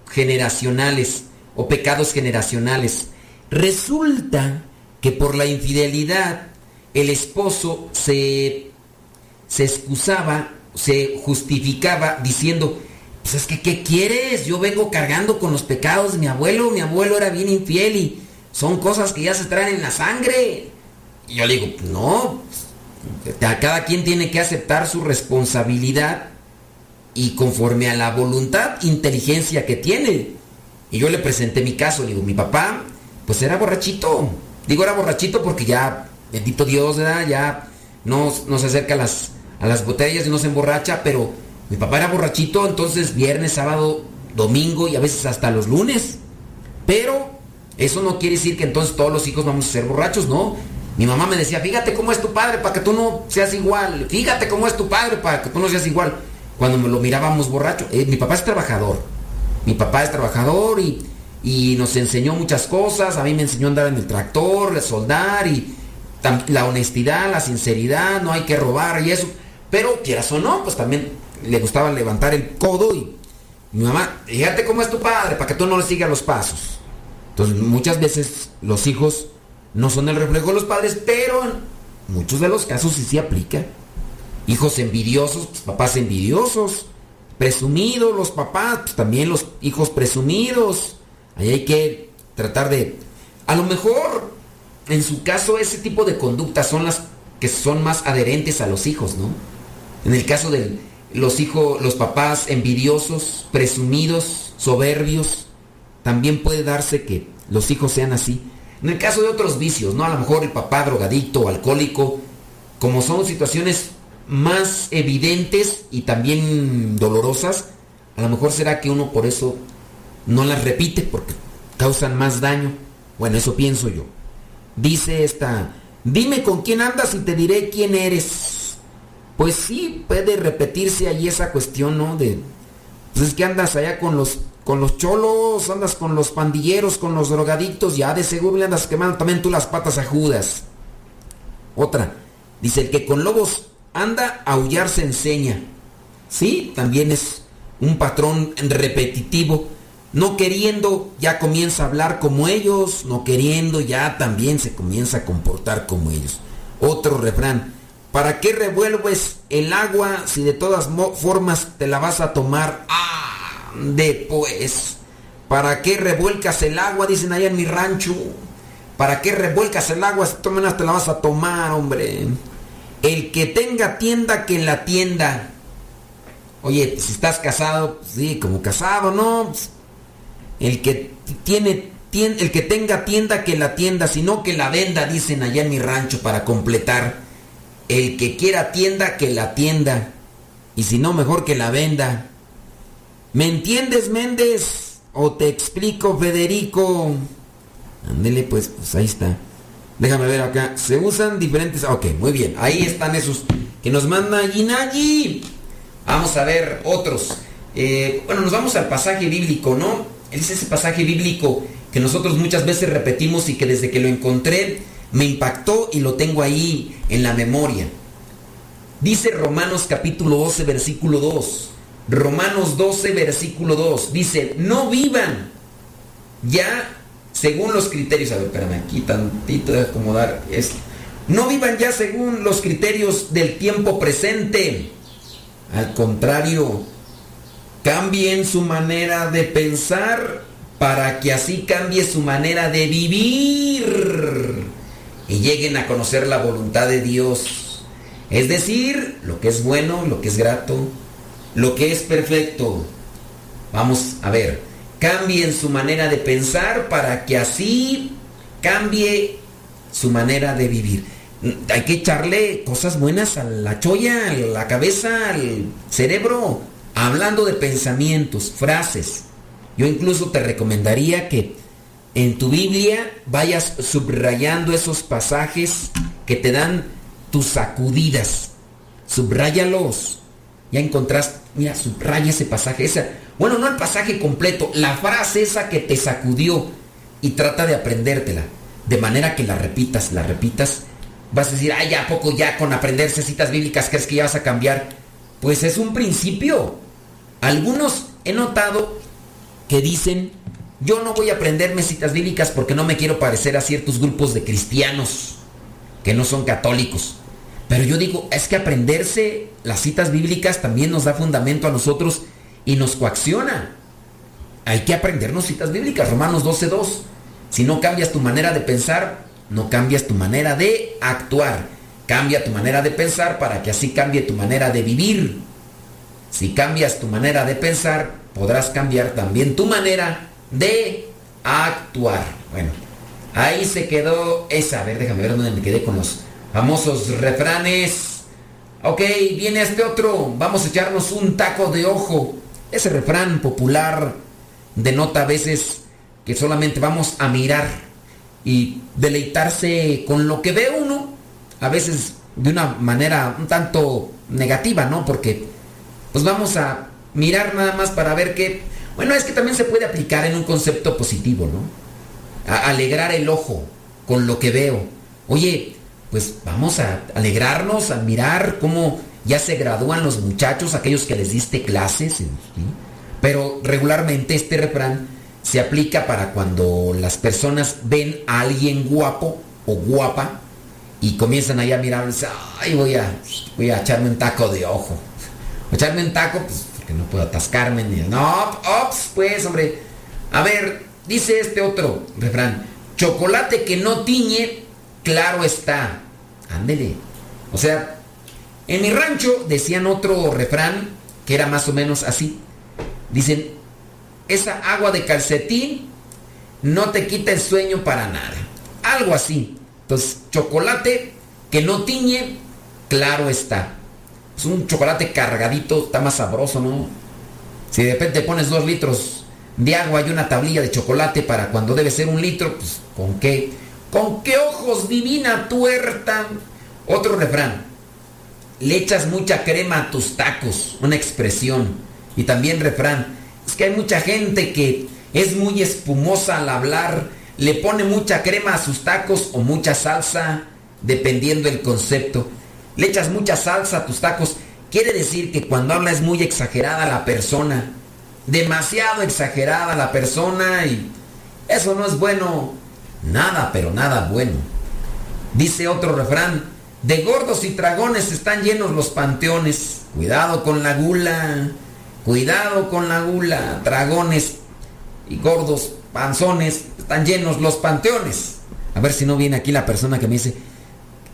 generacionales o pecados generacionales. Resulta que por la infidelidad el esposo se, se excusaba, se justificaba diciendo, pues es que, ¿qué quieres? Yo vengo cargando con los pecados de mi abuelo, mi abuelo era bien infiel y son cosas que ya se traen en la sangre. Y yo le digo, no, cada quien tiene que aceptar su responsabilidad y conforme a la voluntad, inteligencia que tiene. Y yo le presenté mi caso, le digo, mi papá, pues era borrachito. Digo, era borrachito porque ya, bendito Dios, ¿verdad? ya no, no se acerca a las, a las botellas y no se emborracha, pero mi papá era borrachito, entonces viernes, sábado, domingo y a veces hasta los lunes. Pero eso no quiere decir que entonces todos los hijos vamos a ser borrachos, no. Mi mamá me decía, fíjate cómo es tu padre para que tú no seas igual. Fíjate cómo es tu padre para que tú no seas igual. Cuando me lo mirábamos borracho. Eh, mi papá es trabajador. Mi papá es trabajador y, y, nos enseñó muchas cosas. A mí me enseñó a andar en el tractor, a soldar y la honestidad, la sinceridad, no hay que robar y eso. Pero quieras o no, pues también le gustaba levantar el codo y mi mamá, fíjate cómo es tu padre para que tú no le sigas los pasos. Entonces muchas veces los hijos no son el reflejo de los padres, pero en muchos de los casos sí se aplica. Hijos envidiosos, pues, papás envidiosos, presumidos los papás, pues, también los hijos presumidos. Ahí hay que tratar de... A lo mejor en su caso ese tipo de conductas son las que son más adherentes a los hijos, ¿no? En el caso de los hijos, los papás envidiosos, presumidos, soberbios, también puede darse que los hijos sean así. En el caso de otros vicios, ¿no? A lo mejor el papá drogadicto o alcohólico, como son situaciones más evidentes y también dolorosas, a lo mejor será que uno por eso no las repite porque causan más daño. Bueno, eso pienso yo. Dice esta, dime con quién andas y te diré quién eres. Pues sí, puede repetirse ahí esa cuestión, ¿no? De, pues es que andas allá con los, con los cholos, andas con los pandilleros, con los drogadictos, ya de seguro le andas quemando también tú las patas a Judas. Otra, dice, el que con lobos anda, a aullar se enseña. Sí, también es un patrón repetitivo. No queriendo ya comienza a hablar como ellos, no queriendo ya también se comienza a comportar como ellos. Otro refrán, ¿para qué revuelves el agua si de todas formas te la vas a tomar? Ah, después. ¿Para qué revuelcas el agua? Dicen allá en mi rancho. ¿Para qué revuelcas el agua si todas te la vas a tomar, hombre? El que tenga tienda, que la tienda. Oye, si estás casado, pues sí, como casado, ¿no? Pues, el que tiene el que tenga tienda que la tienda, sino que la venda, dicen allá en mi rancho para completar. El que quiera tienda que la tienda. Y si no, mejor que la venda. ¿Me entiendes, Méndez? ¿O te explico, Federico? Ándele, pues, pues ahí está. Déjame ver acá. Se usan diferentes. Ok, muy bien. Ahí están esos que nos manda Ginagi. Vamos a ver otros. Eh, bueno, nos vamos al pasaje bíblico, ¿no? Es ese pasaje bíblico que nosotros muchas veces repetimos y que desde que lo encontré me impactó y lo tengo ahí en la memoria. Dice Romanos capítulo 12, versículo 2. Romanos 12, versículo 2. Dice, no vivan ya según los criterios. A ver, espérame aquí tantito de acomodar esto. No vivan ya según los criterios del tiempo presente. Al contrario, Cambien su manera de pensar para que así cambie su manera de vivir y lleguen a conocer la voluntad de Dios. Es decir, lo que es bueno, lo que es grato, lo que es perfecto. Vamos a ver, cambien su manera de pensar para que así cambie su manera de vivir. Hay que echarle cosas buenas a la cholla, a la cabeza, al cerebro Hablando de pensamientos, frases, yo incluso te recomendaría que en tu Biblia vayas subrayando esos pasajes que te dan tus sacudidas. Subráyalos. Ya encontraste, mira, subraya ese pasaje. Bueno, no el pasaje completo, la frase esa que te sacudió y trata de aprendértela. De manera que la repitas, la repitas. Vas a decir, ay, ¿a poco ya con aprenderse citas bíblicas crees que ya vas a cambiar? Pues es un principio. Algunos he notado que dicen, yo no voy a aprenderme citas bíblicas porque no me quiero parecer a ciertos grupos de cristianos que no son católicos. Pero yo digo, es que aprenderse las citas bíblicas también nos da fundamento a nosotros y nos coacciona. Hay que aprendernos citas bíblicas, Romanos 12.2. Si no cambias tu manera de pensar, no cambias tu manera de actuar. Cambia tu manera de pensar para que así cambie tu manera de vivir. Si cambias tu manera de pensar, podrás cambiar también tu manera de actuar. Bueno, ahí se quedó esa. A ver, déjame ver dónde me quedé con los famosos refranes. Ok, viene este otro. Vamos a echarnos un taco de ojo. Ese refrán popular denota a veces que solamente vamos a mirar y deleitarse con lo que ve uno. A veces de una manera un tanto negativa, ¿no? Porque pues vamos a mirar nada más para ver qué... Bueno, es que también se puede aplicar en un concepto positivo, ¿no? A alegrar el ojo con lo que veo. Oye, pues vamos a alegrarnos, a mirar cómo ya se gradúan los muchachos, aquellos que les diste clases. Pero regularmente este refrán se aplica para cuando las personas ven a alguien guapo o guapa y comienzan ahí a mirar, ay, voy a, voy a echarme un taco de ojo echarme un taco, pues porque no puedo atascarme. No, ops, pues, hombre. A ver, dice este otro refrán: chocolate que no tiñe claro está. Ándele. O sea, en mi rancho decían otro refrán que era más o menos así. Dicen, esa agua de calcetín no te quita el sueño para nada. Algo así. Entonces, chocolate que no tiñe, claro está. Es un chocolate cargadito, está más sabroso, ¿no? Si de repente pones dos litros de agua y una tablilla de chocolate para cuando debe ser un litro, pues ¿con qué? ¿Con qué ojos divina tuerta? Otro refrán. Le echas mucha crema a tus tacos, una expresión. Y también refrán. Es que hay mucha gente que es muy espumosa al hablar, le pone mucha crema a sus tacos o mucha salsa, dependiendo el concepto. Le echas mucha salsa a tus tacos. Quiere decir que cuando habla es muy exagerada la persona. Demasiado exagerada la persona y eso no es bueno. Nada, pero nada bueno. Dice otro refrán, de gordos y dragones están llenos los panteones. Cuidado con la gula. Cuidado con la gula. Dragones y gordos, panzones, están llenos los panteones. A ver si no viene aquí la persona que me dice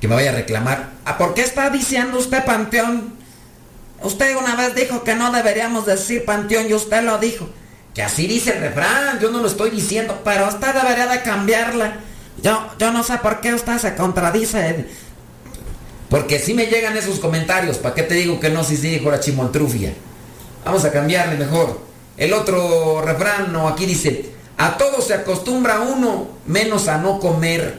que me vaya a reclamar. ¿A por qué está diciendo usted panteón? Usted una vez dijo que no deberíamos decir panteón y usted lo dijo. Que así dice el refrán, yo no lo estoy diciendo, pero usted debería de cambiarla. Yo, yo no sé por qué usted se contradice. Porque si me llegan esos comentarios, ¿para qué te digo que no si sí dijo la chimoltrufia? Vamos a cambiarle mejor. El otro refrán, no, aquí dice, a todo se acostumbra uno, menos a no comer.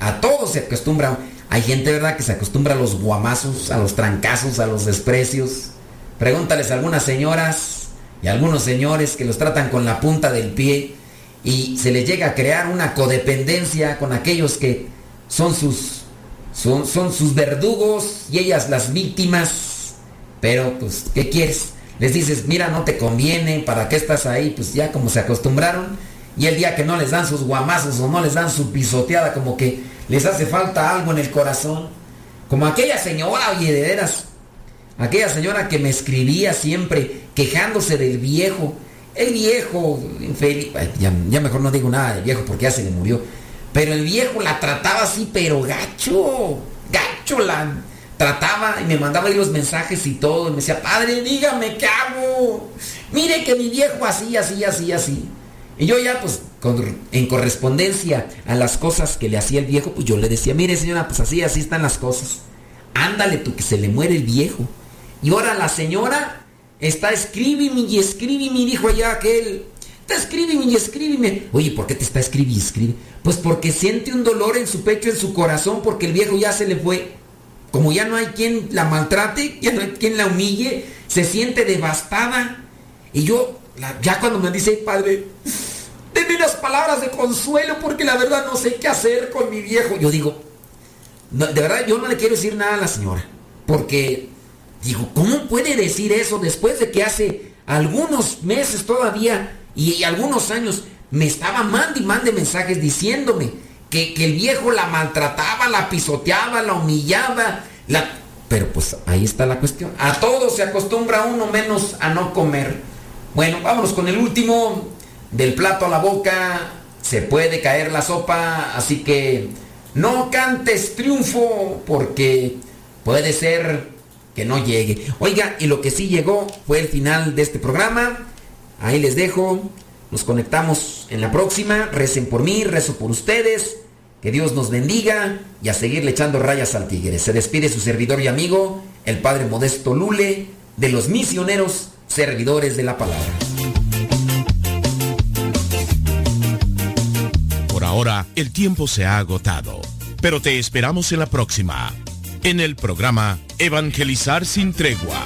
A todo se acostumbra. Hay gente, ¿verdad?, que se acostumbra a los guamazos, a los trancazos, a los desprecios. Pregúntales a algunas señoras y algunos señores que los tratan con la punta del pie y se les llega a crear una codependencia con aquellos que son sus son, son sus verdugos y ellas las víctimas. Pero pues, ¿qué quieres? Les dices, mira, no te conviene, ¿para qué estás ahí? Pues ya como se acostumbraron. Y el día que no les dan sus guamazos o no les dan su pisoteada, como que les hace falta algo en el corazón. Como aquella señora, oye, de veras. Aquella señora que me escribía siempre quejándose del viejo. El viejo, ya mejor no digo nada del viejo porque ya se le murió. Pero el viejo la trataba así, pero gacho. Gacho la trataba y me mandaba ahí los mensajes y todo. Y me decía, padre, dígame qué hago. Mire que mi viejo así, así, así, así. Y yo ya, pues, en correspondencia a las cosas que le hacía el viejo, pues yo le decía, mire señora, pues así, así están las cosas. Ándale tú, que se le muere el viejo. Y ahora la señora está escríbeme y escríbeme, dijo allá aquel. Está escríbeme y escríbeme. Oye, ¿por qué te está escribiendo y escribe? Pues porque siente un dolor en su pecho, en su corazón, porque el viejo ya se le fue. Como ya no hay quien la maltrate, ya no hay quien la humille, se siente devastada. Y yo, ya cuando me dice, padre, denme unas palabras de consuelo porque la verdad no sé qué hacer con mi viejo. Yo digo, de verdad yo no le quiero decir nada a la señora. Porque digo, ¿cómo puede decir eso después de que hace algunos meses todavía y, algunos años me estaba mandando y mande mensajes diciéndome que, que, el viejo la maltrataba, la pisoteaba, la humillaba, la... Pero pues ahí está la cuestión. A todo se acostumbra uno menos a no comer. Bueno, vámonos con el último. Del plato a la boca se puede caer la sopa, así que no cantes triunfo porque puede ser que no llegue. Oiga, y lo que sí llegó fue el final de este programa. Ahí les dejo. Nos conectamos en la próxima. Recen por mí, rezo por ustedes. Que Dios nos bendiga y a seguirle echando rayas al tigre. Se despide su servidor y amigo, el Padre Modesto Lule, de los misioneros servidores de la palabra. Por ahora, el tiempo se ha agotado, pero te esperamos en la próxima, en el programa Evangelizar sin tregua.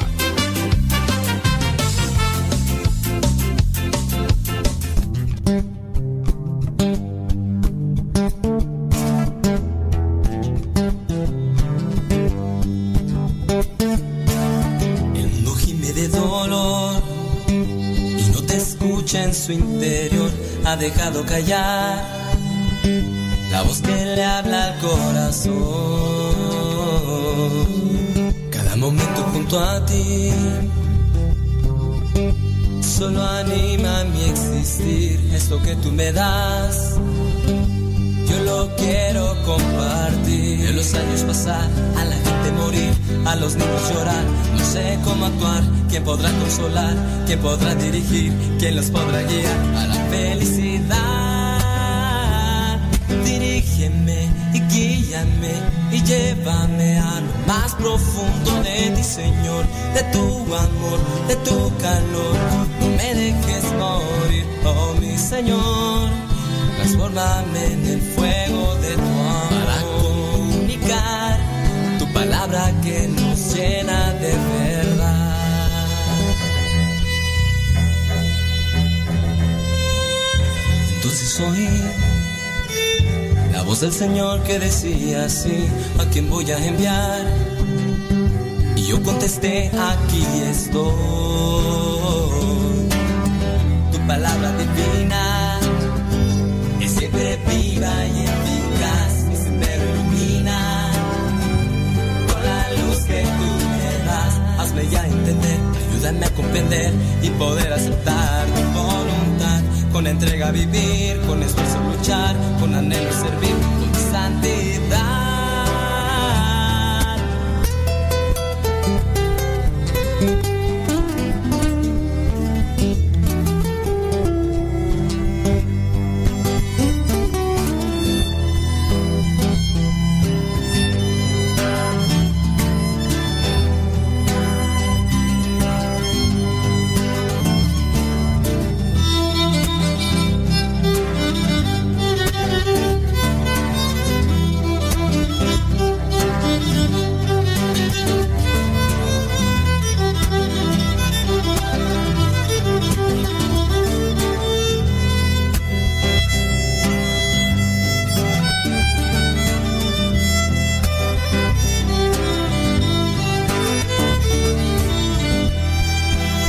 su interior ha dejado callar la voz que le habla al corazón. Cada momento junto a ti solo anima mi existir. Esto que tú me das, yo lo quiero compartir. los años pasar, a la gente morir, a los niños llorar. No sé cómo actuar, quién podrá consolar, quién podrá dirigir, quién los podrá guiar a la felicidad. Dirígeme y guíame y llévame lo más profundo de ti, Señor, de tu amor, de tu calor. No me dejes morir, oh mi Señor. Transformame en el fuego de tu amor para comunicar tu palabra que nos llena de verdad. Entonces la voz del Señor que decía así, ¿a quién voy a enviar? Y yo contesté, aquí estoy. Tu palabra divina es siempre viva y eficaz, mi sendero ilumina. Con la luz que tú me das, hazme ya entender, ayúdame a comprender y poder aceptar tu voluntad con entrega vivir, con esfuerzo luchar, con anhelo servir, con santidad.